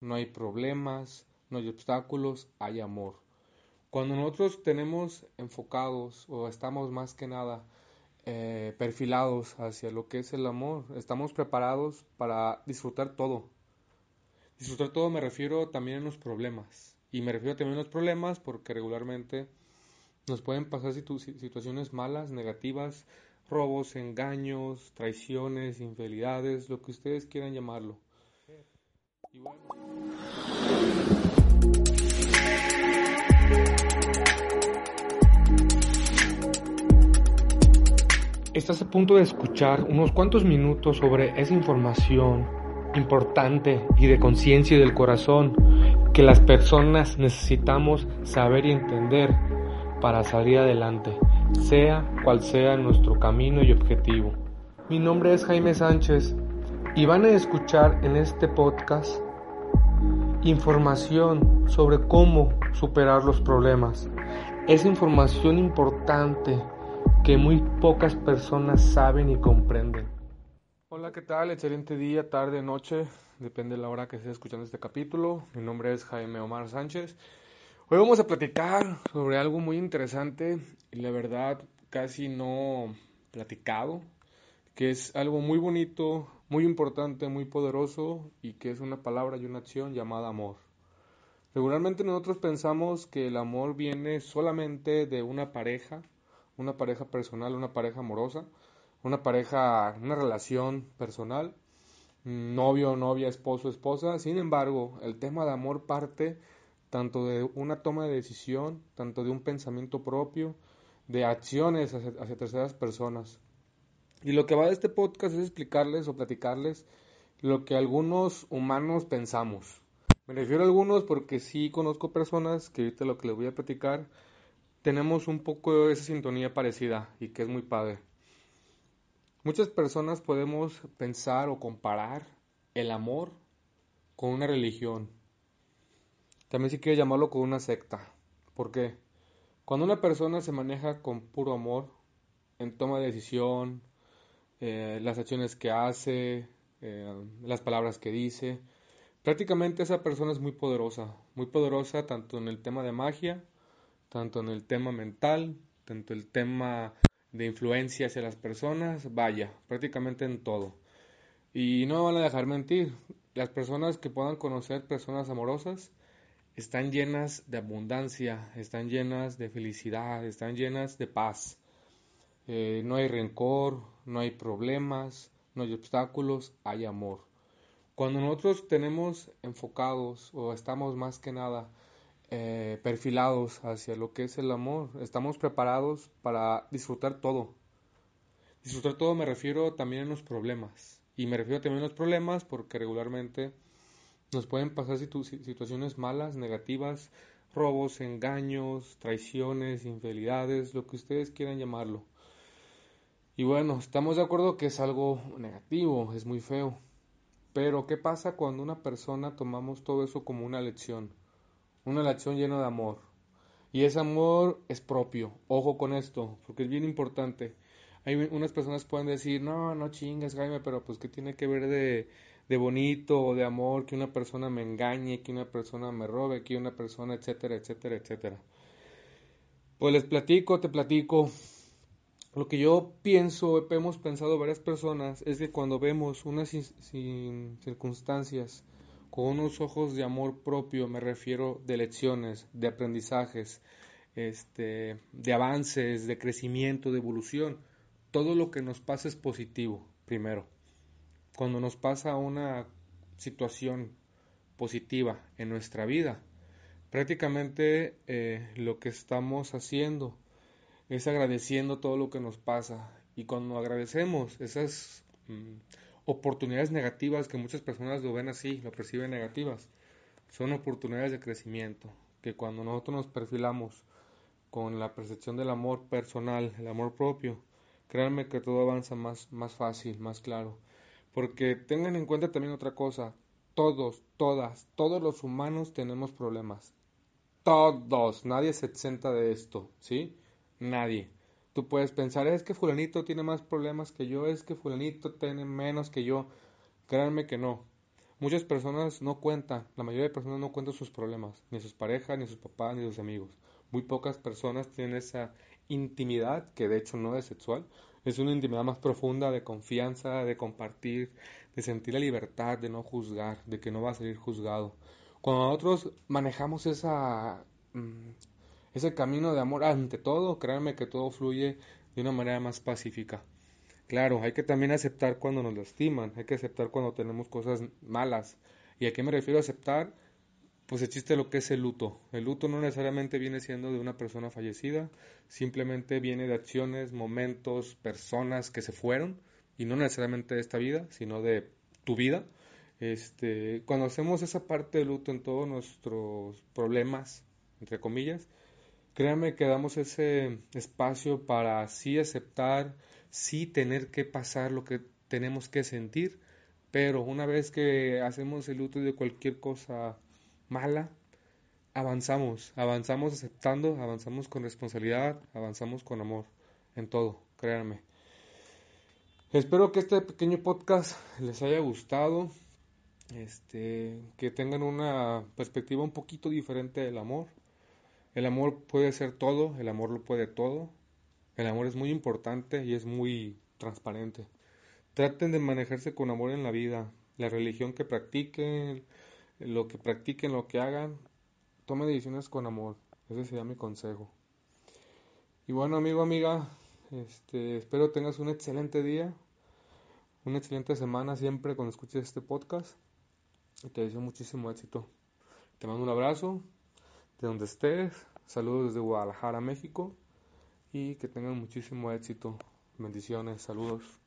no hay problemas, no hay obstáculos, hay amor. Cuando nosotros tenemos enfocados o estamos más que nada eh, perfilados hacia lo que es el amor, estamos preparados para disfrutar todo. Disfrutar todo me refiero también en los problemas. Y me refiero también a los problemas porque regularmente nos pueden pasar situaciones malas, negativas, robos, engaños, traiciones, infidelidades, lo que ustedes quieran llamarlo. Estás a punto de escuchar unos cuantos minutos sobre esa información importante y de conciencia y del corazón que las personas necesitamos saber y entender para salir adelante, sea cual sea nuestro camino y objetivo. Mi nombre es Jaime Sánchez y van a escuchar en este podcast información sobre cómo superar los problemas. Es información importante que muy pocas personas saben y comprenden. Hola, ¿qué tal? Excelente día, tarde, noche, depende de la hora que esté escuchando este capítulo. Mi nombre es Jaime Omar Sánchez. Hoy vamos a platicar sobre algo muy interesante y la verdad casi no platicado, que es algo muy bonito, muy importante, muy poderoso y que es una palabra y una acción llamada amor. Regularmente nosotros pensamos que el amor viene solamente de una pareja, una pareja personal, una pareja amorosa, una pareja, una relación personal, novio, novia, esposo, esposa. Sin embargo, el tema de amor parte tanto de una toma de decisión, tanto de un pensamiento propio, de acciones hacia, hacia terceras personas. Y lo que va de este podcast es explicarles o platicarles lo que algunos humanos pensamos. Me refiero a algunos porque sí conozco personas que ahorita lo que les voy a platicar tenemos un poco esa sintonía parecida y que es muy padre. Muchas personas podemos pensar o comparar el amor con una religión. También si quiere llamarlo con una secta. ¿Por qué? Cuando una persona se maneja con puro amor, en toma de decisión, eh, las acciones que hace, eh, las palabras que dice. Prácticamente esa persona es muy poderosa, muy poderosa tanto en el tema de magia, tanto en el tema mental, tanto el tema de influencia hacia las personas, vaya, prácticamente en todo. Y no me van a dejar mentir, las personas que puedan conocer personas amorosas están llenas de abundancia, están llenas de felicidad, están llenas de paz. Eh, no hay rencor, no hay problemas, no hay obstáculos, hay amor. Cuando nosotros tenemos enfocados o estamos más que nada eh, perfilados hacia lo que es el amor, estamos preparados para disfrutar todo. Disfrutar todo me refiero también a los problemas. Y me refiero también a los problemas porque regularmente nos pueden pasar situaciones malas, negativas, robos, engaños, traiciones, infidelidades, lo que ustedes quieran llamarlo. Y bueno, estamos de acuerdo que es algo negativo, es muy feo. Pero ¿qué pasa cuando una persona tomamos todo eso como una lección? Una lección llena de amor. Y ese amor es propio. Ojo con esto, porque es bien importante. Hay unas personas pueden decir, no, no chingas, Jaime, pero pues ¿qué tiene que ver de, de bonito o de amor que una persona me engañe, que una persona me robe, que una persona, etcétera, etcétera, etcétera? Pues les platico, te platico lo que yo pienso, hemos pensado varias personas, es que cuando vemos unas circunstancias con unos ojos de amor propio, me refiero de lecciones, de aprendizajes, este, de avances, de crecimiento, de evolución, todo lo que nos pasa es positivo, primero. Cuando nos pasa una situación positiva en nuestra vida, prácticamente eh, lo que estamos haciendo es agradeciendo todo lo que nos pasa. Y cuando agradecemos esas mm, oportunidades negativas que muchas personas lo ven así, lo perciben negativas, son oportunidades de crecimiento, que cuando nosotros nos perfilamos con la percepción del amor personal, el amor propio, créanme que todo avanza más, más fácil, más claro. Porque tengan en cuenta también otra cosa, todos, todas, todos los humanos tenemos problemas. Todos, nadie se exenta de esto, ¿sí? Nadie. Tú puedes pensar, es que fulanito tiene más problemas que yo, es que fulanito tiene menos que yo. Créanme que no. Muchas personas no cuentan, la mayoría de personas no cuentan sus problemas, ni sus parejas, ni sus papás, ni sus amigos. Muy pocas personas tienen esa intimidad, que de hecho no es sexual, es una intimidad más profunda de confianza, de compartir, de sentir la libertad, de no juzgar, de que no va a salir juzgado. Cuando nosotros manejamos esa, mm, ese camino de amor ante todo, créanme que todo fluye de una manera más pacífica. Claro, hay que también aceptar cuando nos lastiman, hay que aceptar cuando tenemos cosas malas. ¿Y a qué me refiero a aceptar? Pues existe lo que es el luto. El luto no necesariamente viene siendo de una persona fallecida, simplemente viene de acciones, momentos, personas que se fueron, y no necesariamente de esta vida, sino de tu vida. Este, cuando hacemos esa parte de luto en todos nuestros problemas, entre comillas, créanme que damos ese espacio para sí aceptar, sí tener que pasar lo que tenemos que sentir, pero una vez que hacemos el luto de cualquier cosa mala, avanzamos, avanzamos aceptando, avanzamos con responsabilidad, avanzamos con amor, en todo, créanme. Espero que este pequeño podcast les haya gustado, este, que tengan una perspectiva un poquito diferente del amor. El amor puede ser todo, el amor lo puede todo, el amor es muy importante y es muy transparente. Traten de manejarse con amor en la vida. La religión que practiquen, lo que practiquen, lo que hagan, tomen decisiones con amor. Ese sería mi consejo. Y bueno, amigo, amiga, este, espero tengas un excelente día, una excelente semana siempre cuando escuches este podcast. Y te deseo muchísimo éxito. Te mando un abrazo de donde estés. Saludos desde Guadalajara, México y que tengan muchísimo éxito. Bendiciones, saludos.